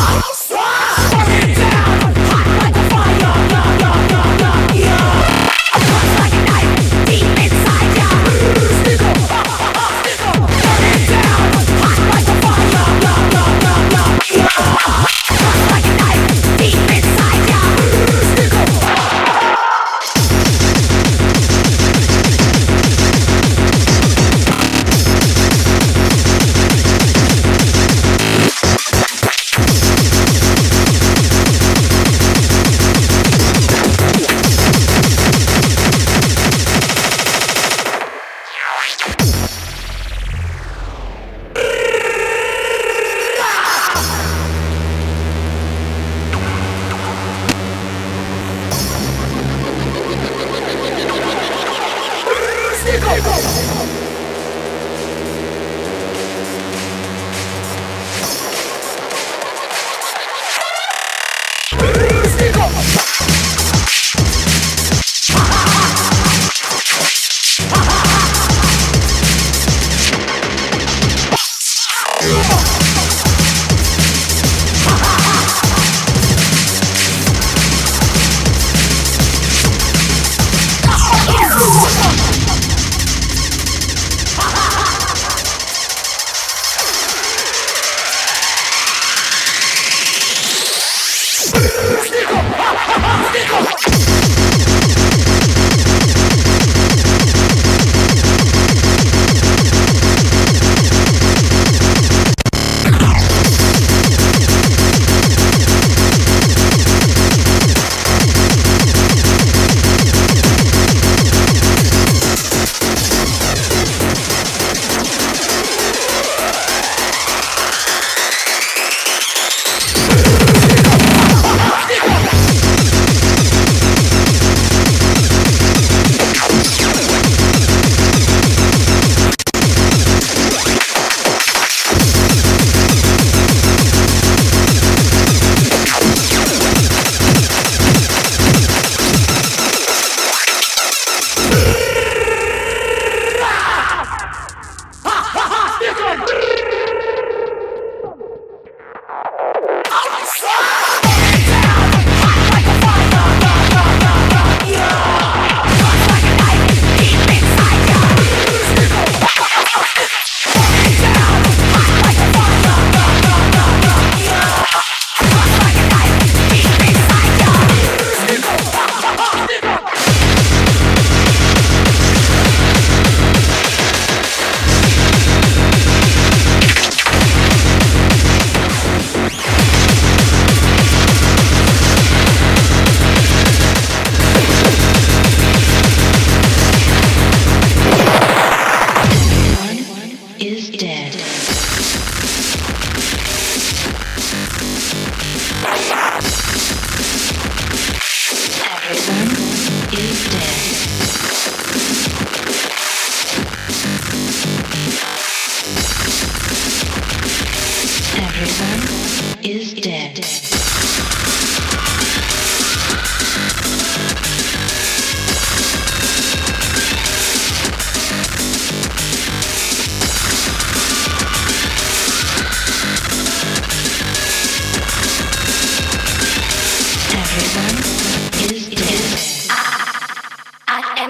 Nice.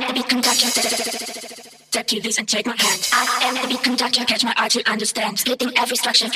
am the beat conductor. Step to this and take my hand. I am the beat conductor. Catch my eye to understand. Splitting every structure.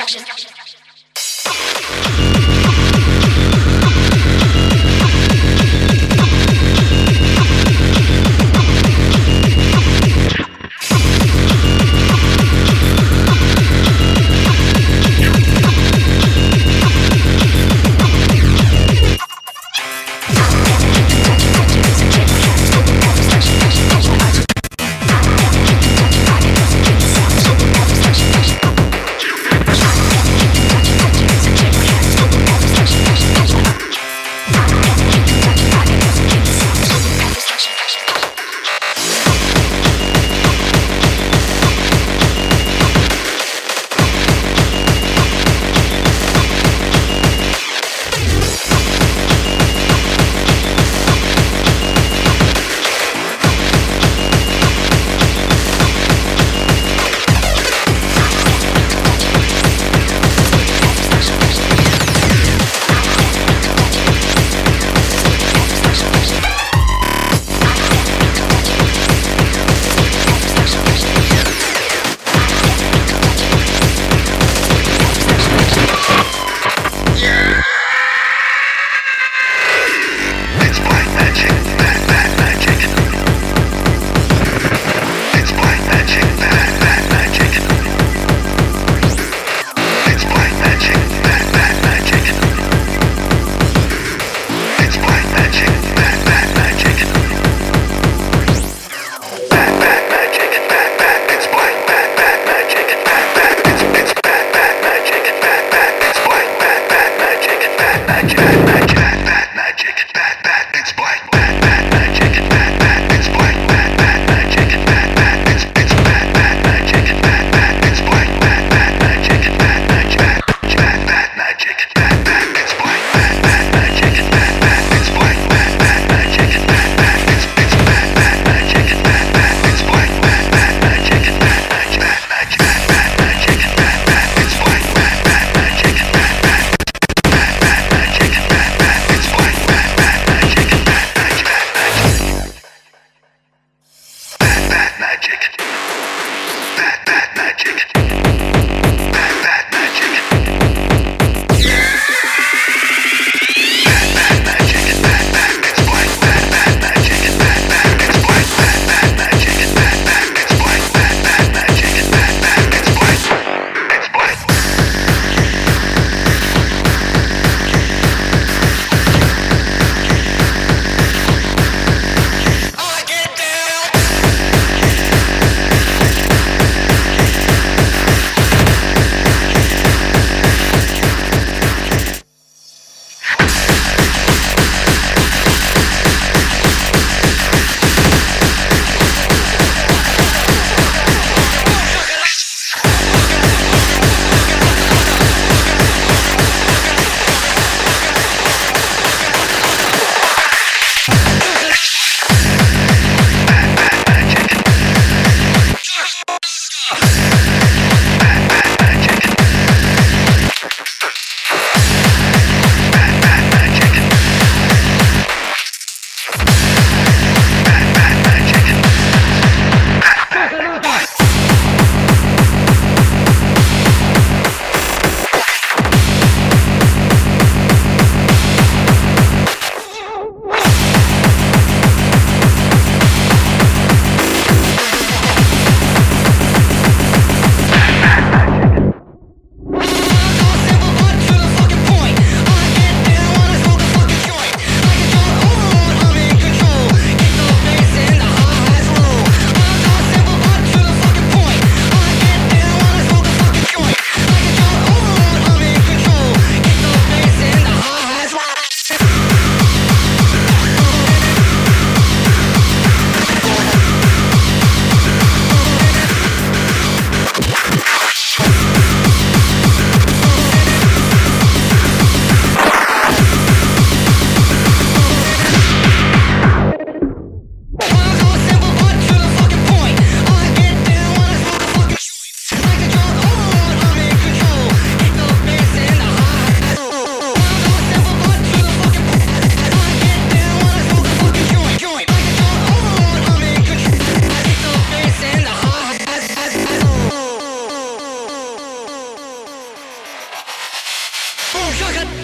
Cook it!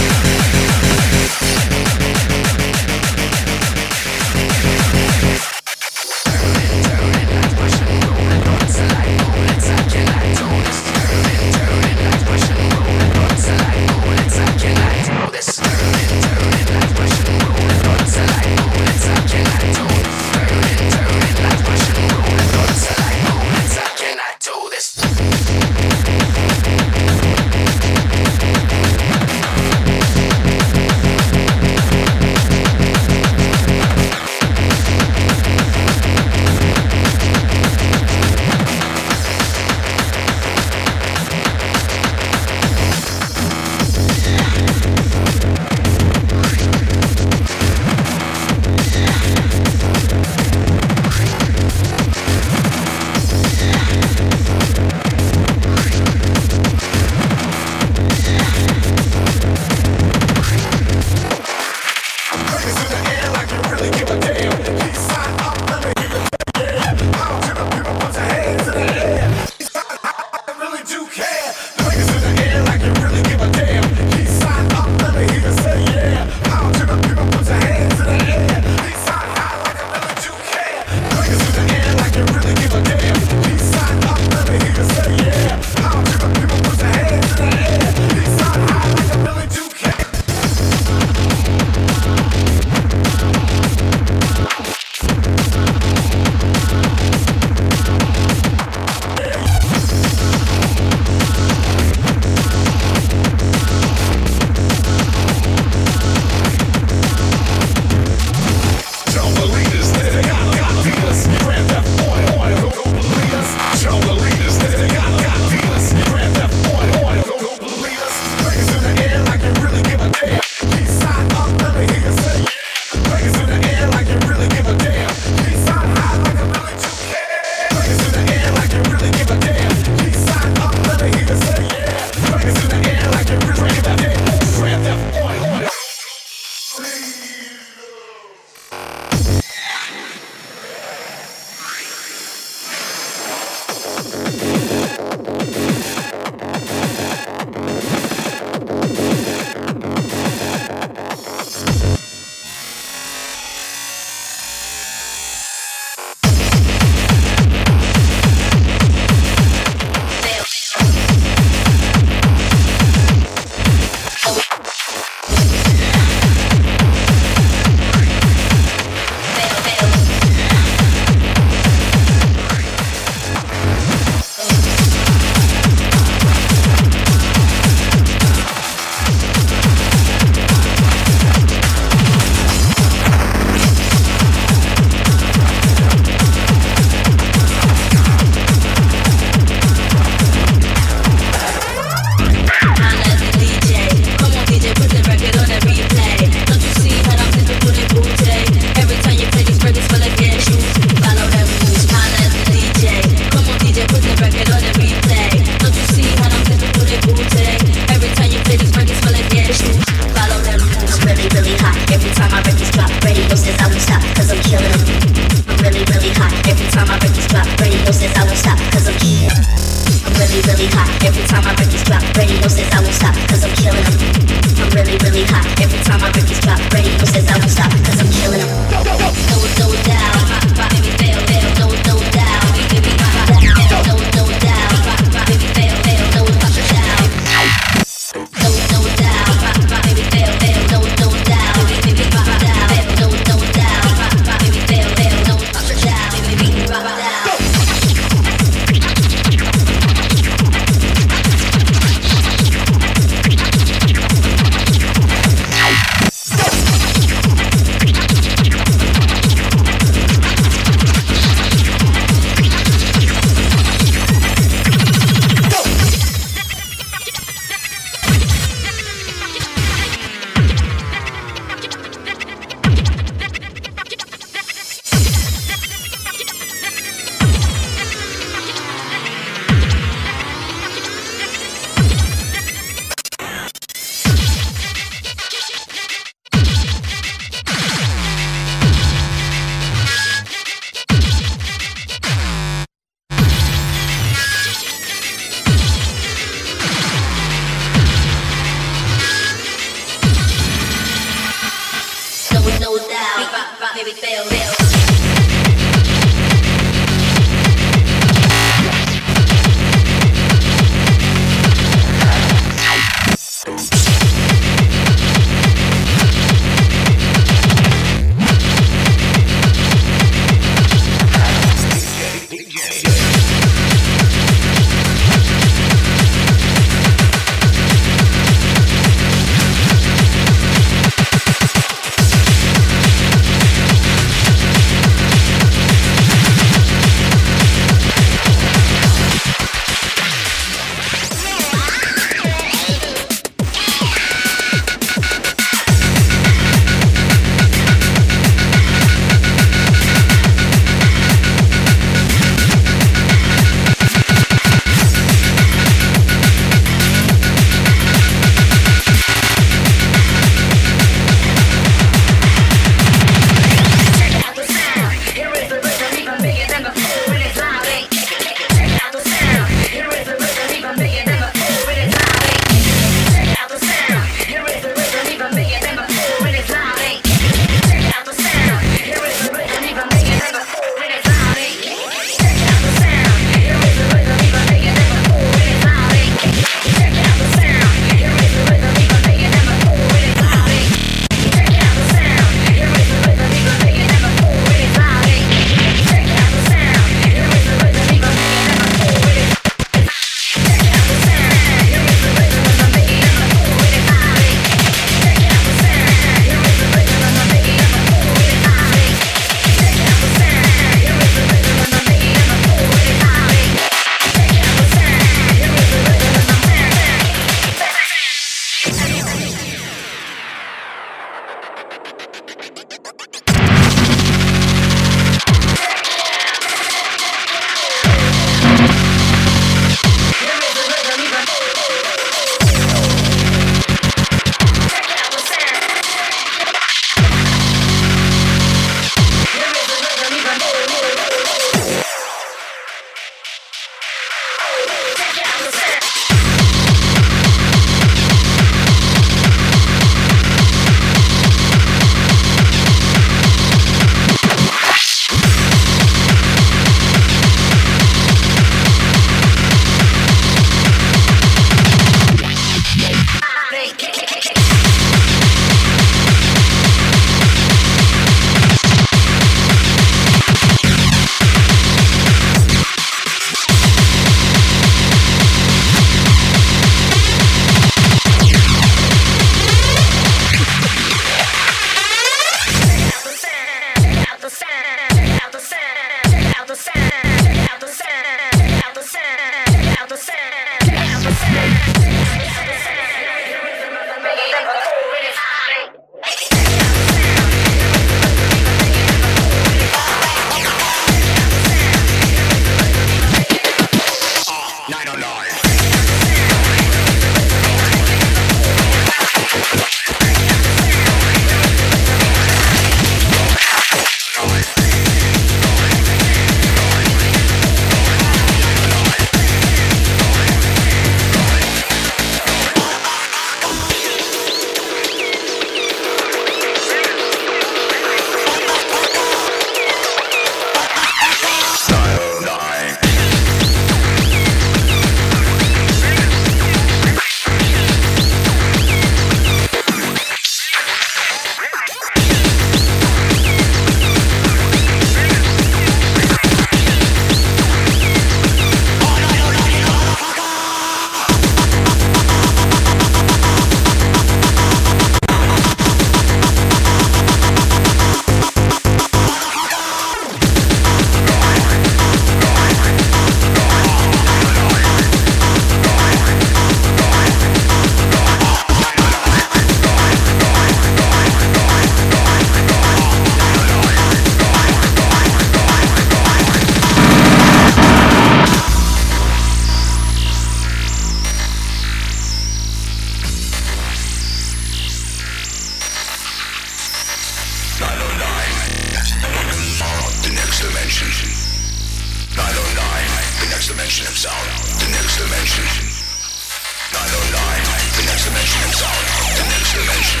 dimension.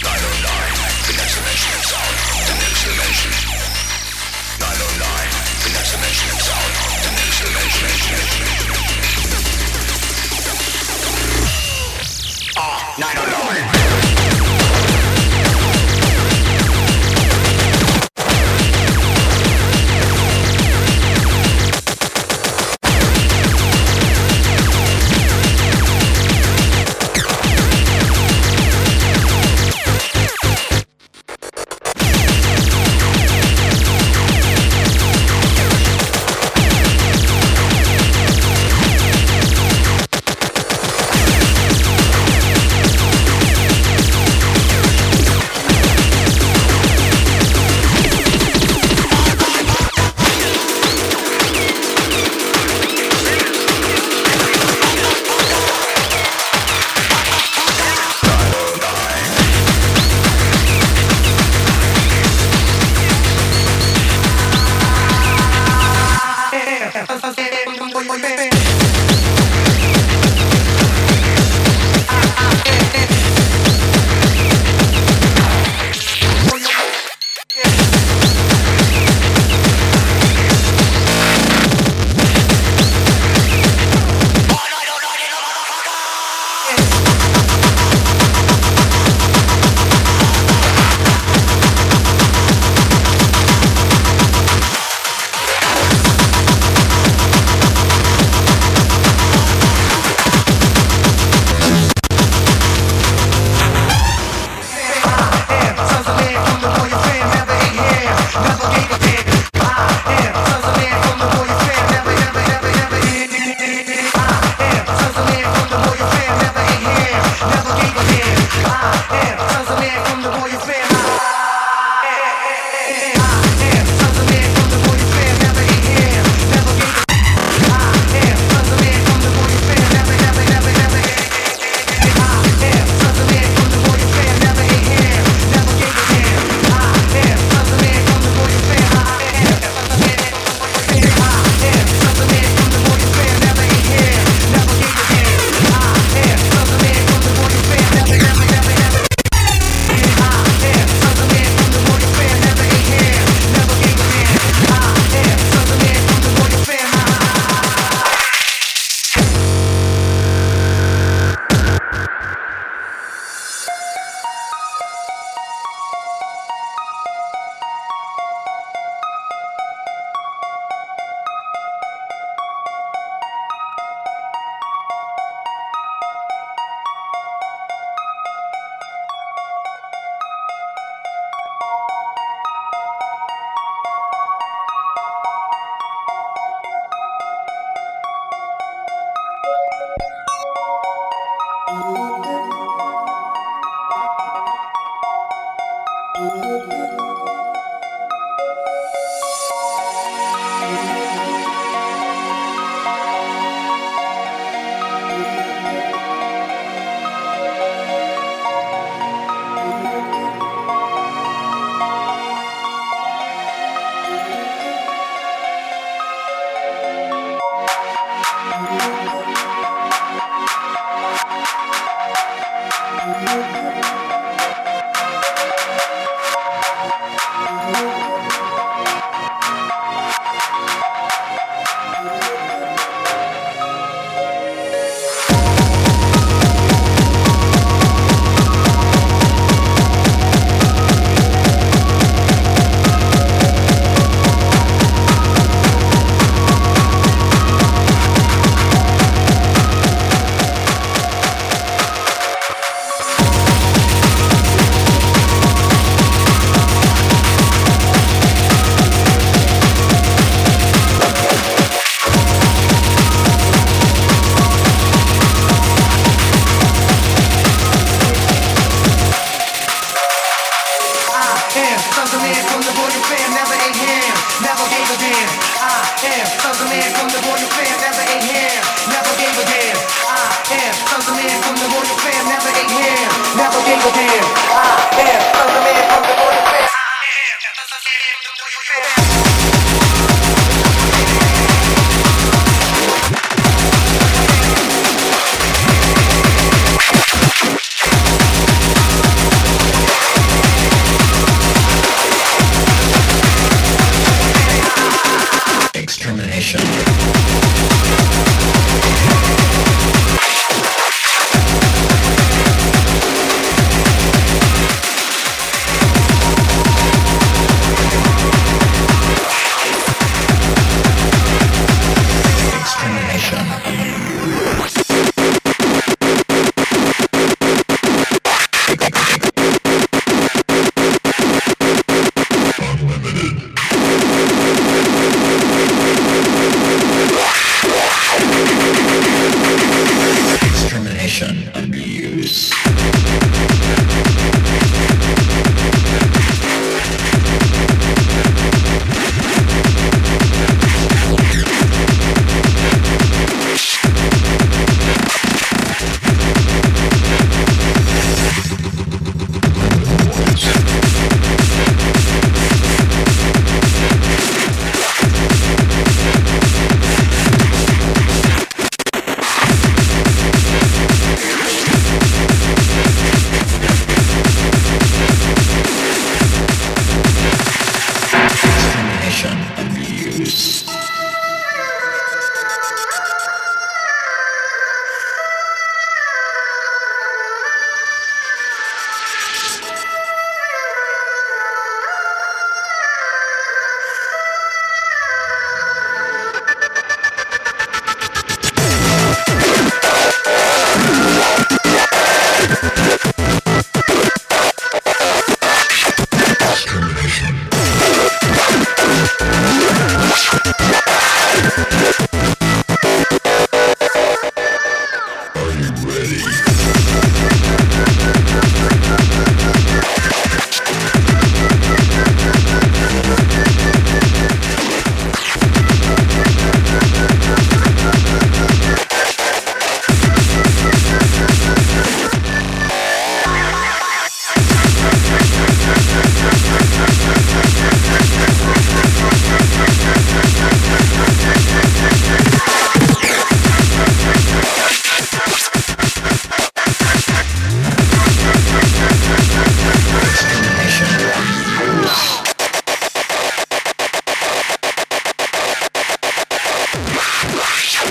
909, the next dimension of sound. The next dimension. 909, the next dimension of sound. The next dimension. 909. Bye.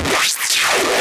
Yeah.